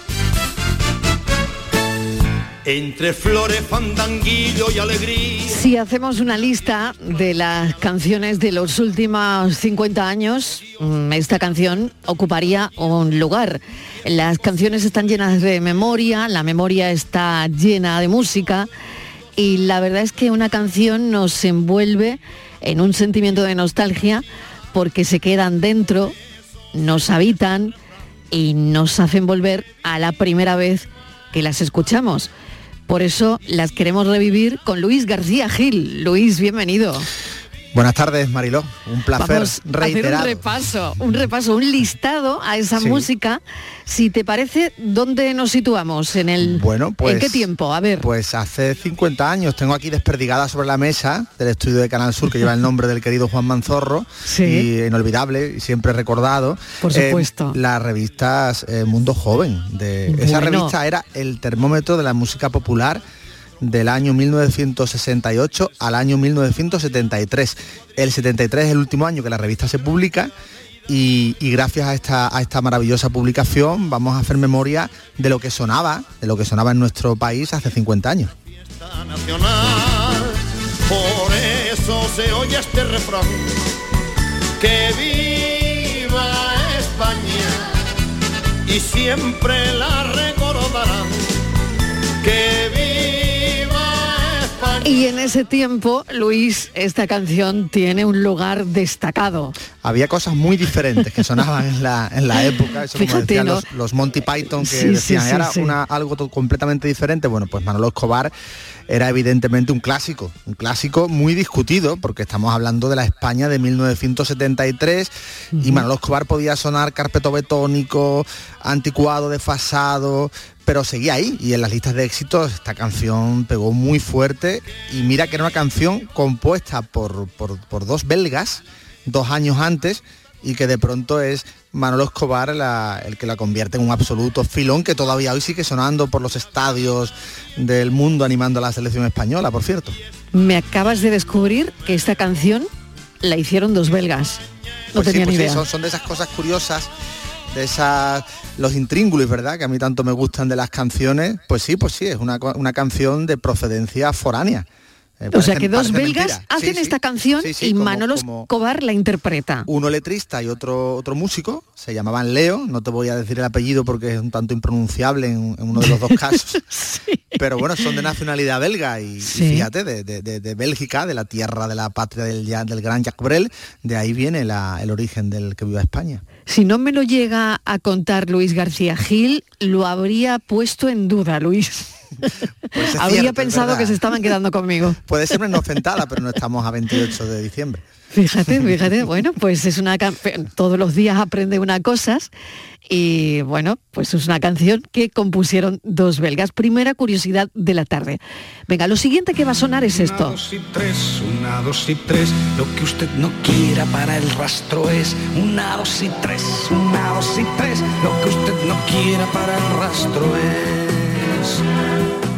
Entre flores, fandanguillo y alegría. Si hacemos una lista de las canciones de los últimos 50 años, mm, esta canción ocuparía un lugar. Las canciones están llenas de memoria, la memoria está llena de música y la verdad es que una canción nos envuelve en un sentimiento de nostalgia porque se quedan dentro, nos habitan y nos hacen volver a la primera vez que las escuchamos. Por eso las queremos revivir con Luis García Gil. Luis, bienvenido. Buenas tardes, Mariló. Un placer Vamos a hacer un repaso, un repaso, un listado a esa Sí. música. Si te parece, ¿dónde nos situamos? En el Bueno, pues, ¿En qué tiempo? A ver. Pues hace 50 años tengo aquí desperdigada sobre la mesa del estudio de Canal Sur que lleva el nombre del querido Juan Manzorro Sí. y inolvidable y siempre recordado. Por eh, supuesto. las revistas eh, Mundo Joven. De, Esa revista era el termómetro de la música popular del año 1968 al año 1973. El 73 es el último año que la revista se publica y, gracias a esta, a esta maravillosa publicación vamos a hacer memoria de lo que sonaba, de lo que sonaba en nuestro país hace 50 años. Por eso se oye este refrán. Que viva España y siempre la recordarán. Que. Y en ese tiempo, Luis, esta canción tiene un lugar destacado. Había cosas muy diferentes que sonaban en la, en la época, eso como decían ¿no? los, los Monty Python que Sí, decían, sí, era una- algo completamente diferente. Bueno, pues Manolo Escobar era evidentemente un clásico, un clásico muy discutido, porque estamos hablando de la España de 1973 y Manolo Escobar podía sonar carpeto betónico, anticuado, desfasado, pero seguía ahí y en las listas de éxitos esta canción pegó muy fuerte y mira que era una canción compuesta por, por- por dos belgas dos años antes y que de pronto es Manolo Escobar la- el que la convierte en un absoluto filón que todavía hoy sigue sonando por los estadios del mundo animando a la selección española, por cierto. Me acabas de descubrir que esta canción la hicieron dos belgas. No Pues sí, tenía pues ni sí, idea. son, son de esas cosas curiosas, de esas los intríngulis, ¿verdad? Que a mí tanto me gustan de las canciones. Pues sí, pues sí, es una, una canción de procedencia foránea. Eh, O sea que dos belgas mentira. hacen Sí, sí. esta canción Sí, y como- Manolo Escobar la interpreta. uno letrista y otro otro músico, se llamaban Leo, no te voy a decir el apellido porque es un tanto impronunciable en, en uno de los dos [laughs] casos, pero bueno, son de nacionalidad belga y, fíjate, de, de- de- de Bélgica, de la tierra de la patria del, ya- del gran Jacques Brel, de ahí viene la- el origen del que viva España. Si no me lo llega a contar Luis García Gil, lo habría puesto en duda, Luis. Pues es habría cierto, pensado que se estaban quedando conmigo. Puede ser una ofentada, pero no estamos a 28 de diciembre. Fíjate, fíjate, bueno, pues es una can- todos los días aprende una cosas y bueno, pues es una canción que compusieron dos belgas. Primera curiosidad de la tarde. Venga, lo siguiente que va a sonar es esto. Una, dos y tres, una, dos y tres. Lo que usted no quiera para el rastro es una, dos y tres, una, dos y tres. Lo que usted no quiera para el rastro es. eyes.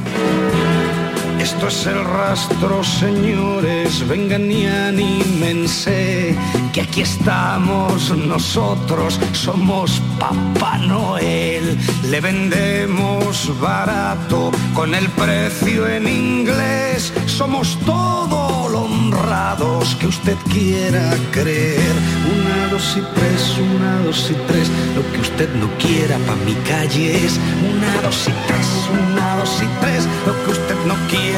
Esto es el rastro, señores, vengan y anímense, que aquí estamos nosotros, somos Papá Noel, le vendemos barato con el precio en inglés, somos todo lo honrados que usted quiera creer. Una, dos y tres, una, dos y tres, lo que usted no quiera pa' mi calle es. Una, dos y tres, una, dos y tres, lo que usted no quiera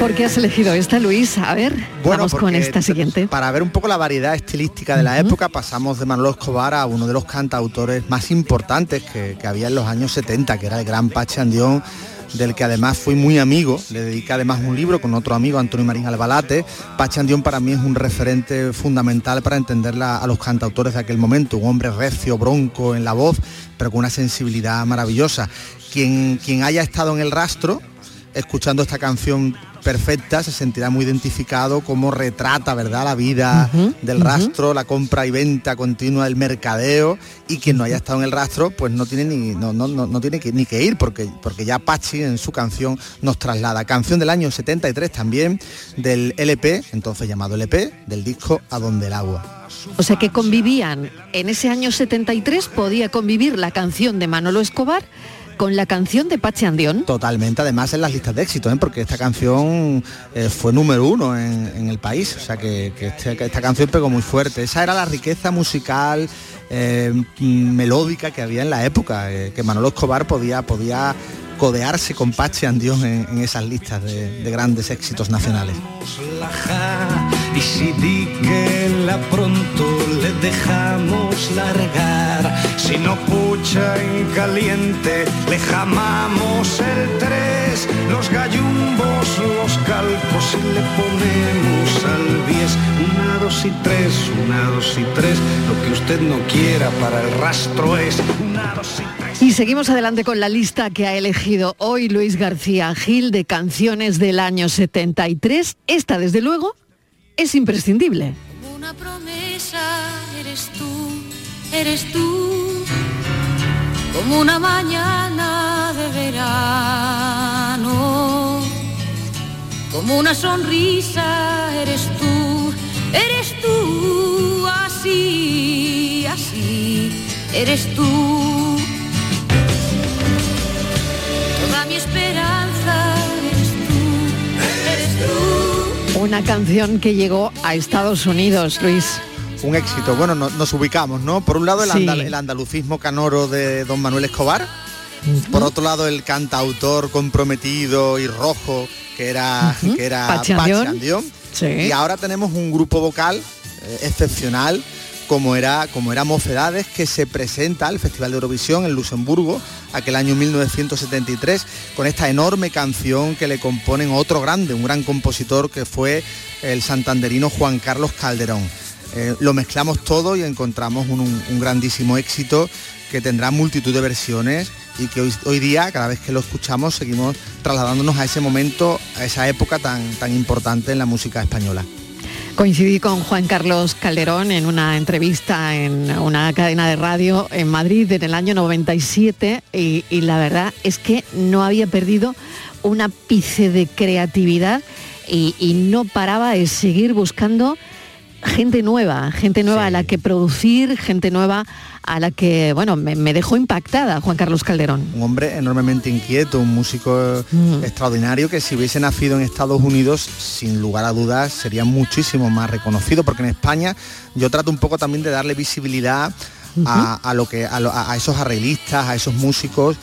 ¿Por qué has elegido esta, Luis? A ver, vamos con esta siguiente. Para ver un poco la variedad estilística de la época, pasamos de Manolo Escobar a uno de los cantautores más importantes que, que había en los años 70, que era el gran Pache Andión, del que además fui muy amigo, le dediqué además un libro con otro amigo, Antonio Marín Albalate. Pache Andión para mí es un referente fundamental para entender la- a los cantautores de aquel momento, un hombre recio, bronco en la voz, pero con una sensibilidad maravillosa. Quien, quien haya estado en el rastro, escuchando esta canción perfecta se sentirá muy identificado como retrata verdad la vida del rastro la compra y venta continua del mercadeo y quien no haya estado en el rastro pues no tiene ni no, no, no, no tiene que, ni que ir porque porque ya Pachi en su canción nos traslada. Canción del año 73 también del LP entonces llamado LP del disco A donde el agua. O sea que convivían, en ese año 73 podía convivir la canción de Manolo Escobar con la canción de Pache Andión. Totalmente, además en las listas de éxito, ¿eh? porque esta canción eh, fue número uno en, en el país, o sea que, que este- que esta canción pegó muy fuerte. Esa era la riqueza musical, eh, melódica que había en la época, eh, que Manolo Escobar podía, podía codearse con Pache Andión en, en esas listas de, de grandes éxitos nacionales. Y si di que la pronto le dejamos largar si no pucha en caliente le jamamos el tres los gallumbos los calcos y le ponemos al bies una dos y tres una dos y tres lo que usted no quiera para el rastro es. Una dos y tres. Y seguimos adelante con la lista que ha elegido hoy Luis García Gil de canciones del año 73. Esta, desde luego, es imprescindible. Una promesa eres tú, eres tú, como una mañana de verano, como una sonrisa eres tú, eres tú, así, así, eres tú. Una canción que llegó a Estados Unidos, Luis. Un éxito, bueno, no- nos ubicamos, ¿no? Por un lado el, Sí. andal- el andalucismo canoro de don Manuel Escobar, por otro lado el cantautor comprometido y rojo que era, Ujú, que era Pachi Pachi Andión. Andión. Sí. Y ahora tenemos un grupo vocal eh, excepcional como era, como Mocedades, que se presenta al Festival de Eurovisión en Luxemburgo, aquel año 1973, con esta enorme canción que le componen otro grande, un gran compositor que fue el santanderino Juan Carlos Calderón. Eh, lo mezclamos todo y encontramos un grandísimo éxito que tendrá multitud de versiones y que hoy, hoy día, cada vez que lo escuchamos, seguimos trasladándonos a ese momento, a esa época tan, tan importante en la música española. Coincidí con Juan Carlos Calderón en una entrevista en una cadena de radio en Madrid en el año 97 y, la verdad es que no había perdido un ápice de creatividad y, y no paraba de seguir buscando gente nueva, gente nueva a la que producir, gente nueva a la que, bueno, me, me dejó impactada Juan Carlos Calderón. Un hombre enormemente inquieto, un músico Mm. extraordinario que si hubiese nacido en Estados Unidos, sin lugar a dudas, sería muchísimo más reconocido, porque en España yo trato un poco también de darle visibilidad a, a lo que, a, lo- a- a esos arreglistas, a esos músicos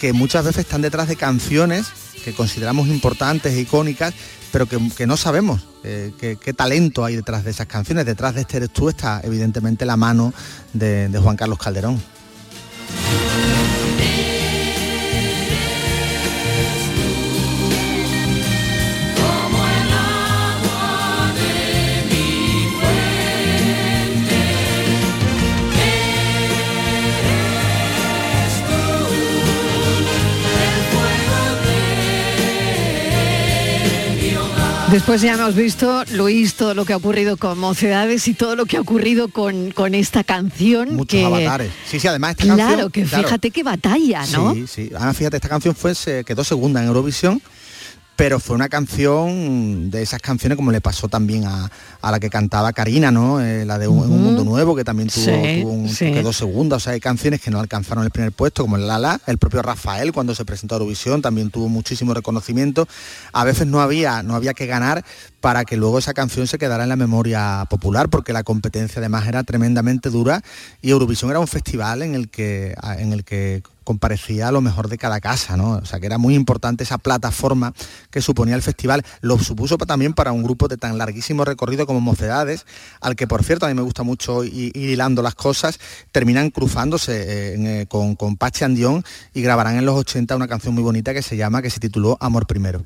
que muchas veces están detrás de canciones que consideramos importantes e icónicas, pero que, que no sabemos eh, qué, talento hay detrás de esas canciones. Detrás de este eres tú está evidentemente la mano de Juan Carlos Calderón. Después ya hemos visto, Luis, todo lo que ha ocurrido con Mocedades y todo lo que ha ocurrido con, con esta canción. Muchos que, avatares. Sí, sí, además esta Claro, canción... que claro, fíjate qué batalla, ¿no? Sí, sí. Además, fíjate, esta canción fue, se quedó segunda en Eurovisión, pero fue una canción de esas canciones como le pasó también a, a la que cantaba Karina, ¿no? Eh, la de un, mundo nuevo, que también tuvo, Sí, tuvo un- sí. quedó segunda. O sea, hay canciones que no alcanzaron el primer puesto, como el Lala, el propio Rafael cuando se presentó a Eurovisión también tuvo muchísimo reconocimiento. A veces no había, no había que ganar para que luego esa canción se quedara en la memoria popular, porque la competencia además era tremendamente dura y Eurovisión era un festival en el que, en el que comparecía lo mejor de cada casa, ¿no? O sea que era muy importante esa plataforma que suponía el festival. Lo supuso también para un grupo de tan larguísimo recorrido como Mocedades, al que por cierto a mí me gusta mucho ir hilando las cosas, terminan cruzándose eh, eh, con, con Andión y grabarán en los 80 una canción muy bonita que se llama, que se tituló Amor Primero.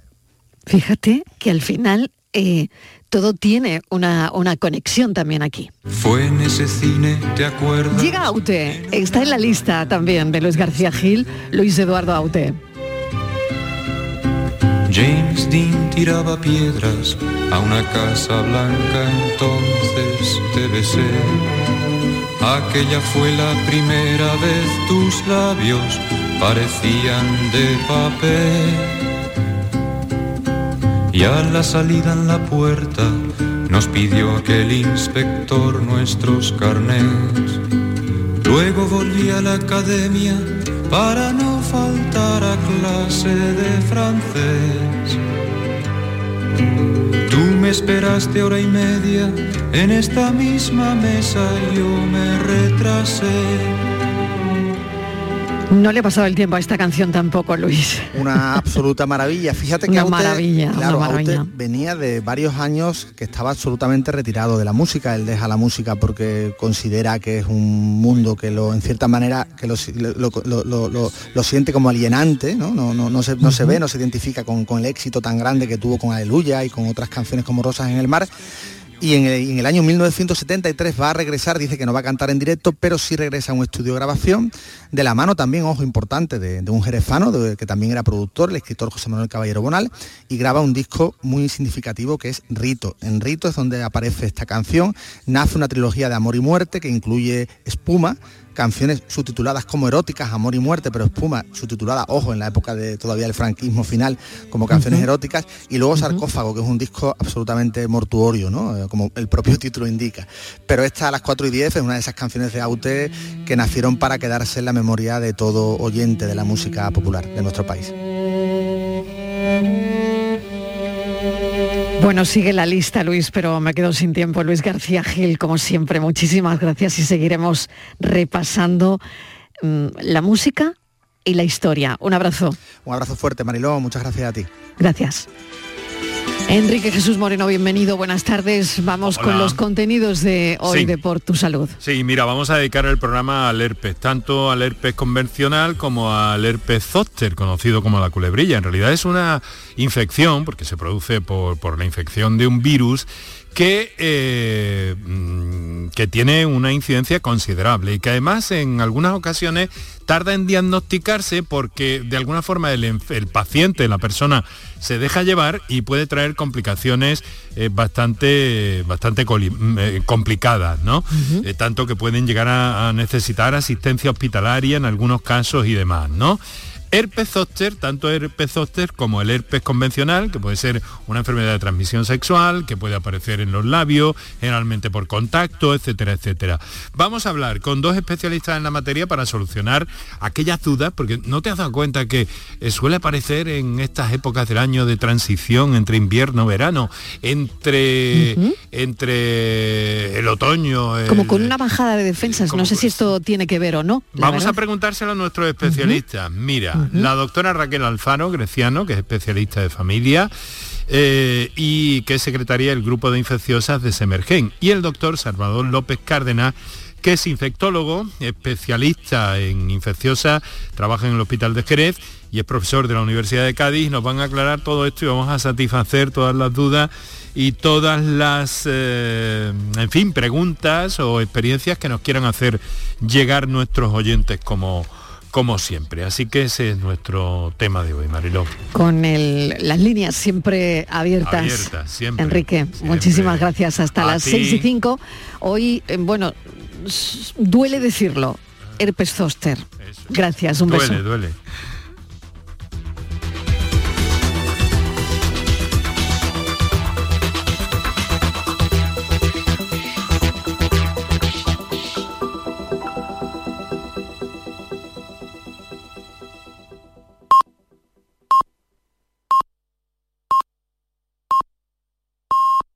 Fíjate que al final eh, todo tiene una, una conexión también aquí. Fue en ese cine, ¿te acuerdas? Llega Aute, está en la lista también de Luis García Gil, Luis Eduardo Aute. James Dean tiraba piedras a una casa blanca, entonces te besé. Aquella fue la primera vez tus labios parecían de papel. Y a la salida en la puerta nos pidió aquel inspector nuestros carnés. Luego volví a la academia para no faltar a clase de francés. Tú me esperaste hora y media en esta misma mesa, yo me retrasé. No le ha pasado el tiempo a esta canción tampoco, Luis. Una absoluta maravilla. Fíjate que Una Aute, maravilla, una Aute venía de varios años que estaba absolutamente retirado de la música. Él deja la música porque considera que es un mundo que lo, en cierta manera, que lo, lo- lo- lo- lo- lo siente como alienante, ¿no? No, no, no se, no se ve, no se identifica con, con el éxito tan grande que tuvo con Aleluya y con otras canciones como Rosas en el Mar. Y en el, en el año 1973 va a regresar, dice que no va a cantar en directo, pero sí regresa a un estudio grabación, de la mano también, ojo importante, de, un jerezano, que también era productor, el escritor José Manuel Caballero Bonal, y graba un disco muy significativo que es Rito. En Rito es donde aparece esta canción, nace una trilogía de amor y muerte que incluye Espuma, canciones subtituladas como eróticas, amor y muerte, pero espuma, subtitulada, ojo, en la época de todavía el franquismo final, como canciones eróticas, y luego Sarcófago, que es un disco absolutamente mortuorio, ¿no? Eh, como el propio título indica. Pero esta a las 4 y 10 es una de esas canciones de Aute que nacieron para quedarse en la memoria de todo oyente de la música popular de nuestro país. Bueno, sigue la lista, Luis, pero me quedo sin tiempo. Luis García Gil, como siempre, muchísimas gracias y seguiremos repasando mm, la música y la historia. Un abrazo. Un abrazo fuerte, Mariló, muchas gracias a ti. Gracias. Enrique Jesús Moreno, bienvenido. Buenas tardes. Vamos con los contenidos de hoy Sí. de Por Tu Salud. Sí, mira, vamos a dedicar el programa al herpes, tanto al herpes convencional como al herpes zóster, conocido como la culebrilla. En realidad es una infección, porque se produce por, por la infección de un virus que, eh, mm, que tiene una incidencia considerable y que además en algunas ocasiones tarda en diagnosticarse porque de alguna forma el, paciente, la persona, se deja llevar y puede traer complicaciones eh, bastante, bastante mm, eh, complicadas, ¿no? Tanto que pueden llegar a, a necesitar asistencia hospitalaria en algunos casos y demás, ¿no? Herpes zóster, tanto herpes zóster como el herpes convencional, que puede ser una enfermedad de transmisión sexual, que puede aparecer en los labios, generalmente por contacto, etcétera, etcétera. Vamos a hablar con dos especialistas en la materia para solucionar aquellas dudas, porque no te has dado cuenta que eh, suele aparecer en estas épocas del año de transición entre invierno, verano, entre, entre el otoño. el- Como con una bajada de defensas. No sé si esto tiene que ver o no. Vamos a preguntárselo a nuestros especialistas. Mira, la doctora Raquel Alfano, greciano, que es especialista de familia, eh, y que es secretaria del grupo de infecciosas de Semergen, y el doctor Salvador López Cárdenas, que es infectólogo, especialista en infecciosas, trabaja en el Hospital de Jerez y es profesor de la Universidad de Cádiz. Nos van a aclarar todo esto y vamos a satisfacer todas las dudas y todas las, eh, en fin, preguntas o experiencias que nos quieran hacer llegar nuestros oyentes como, como siempre. Así que ese es nuestro tema de hoy, Mariló. Con el- las líneas siempre abiertas. Abiertas, siempre, Enrique, muchísimas gracias. Hasta A las ti. 6 y 5. Hoy, eh, bueno, duele decirlo, herpes zóster. Gracias, un beso. Duele, duele.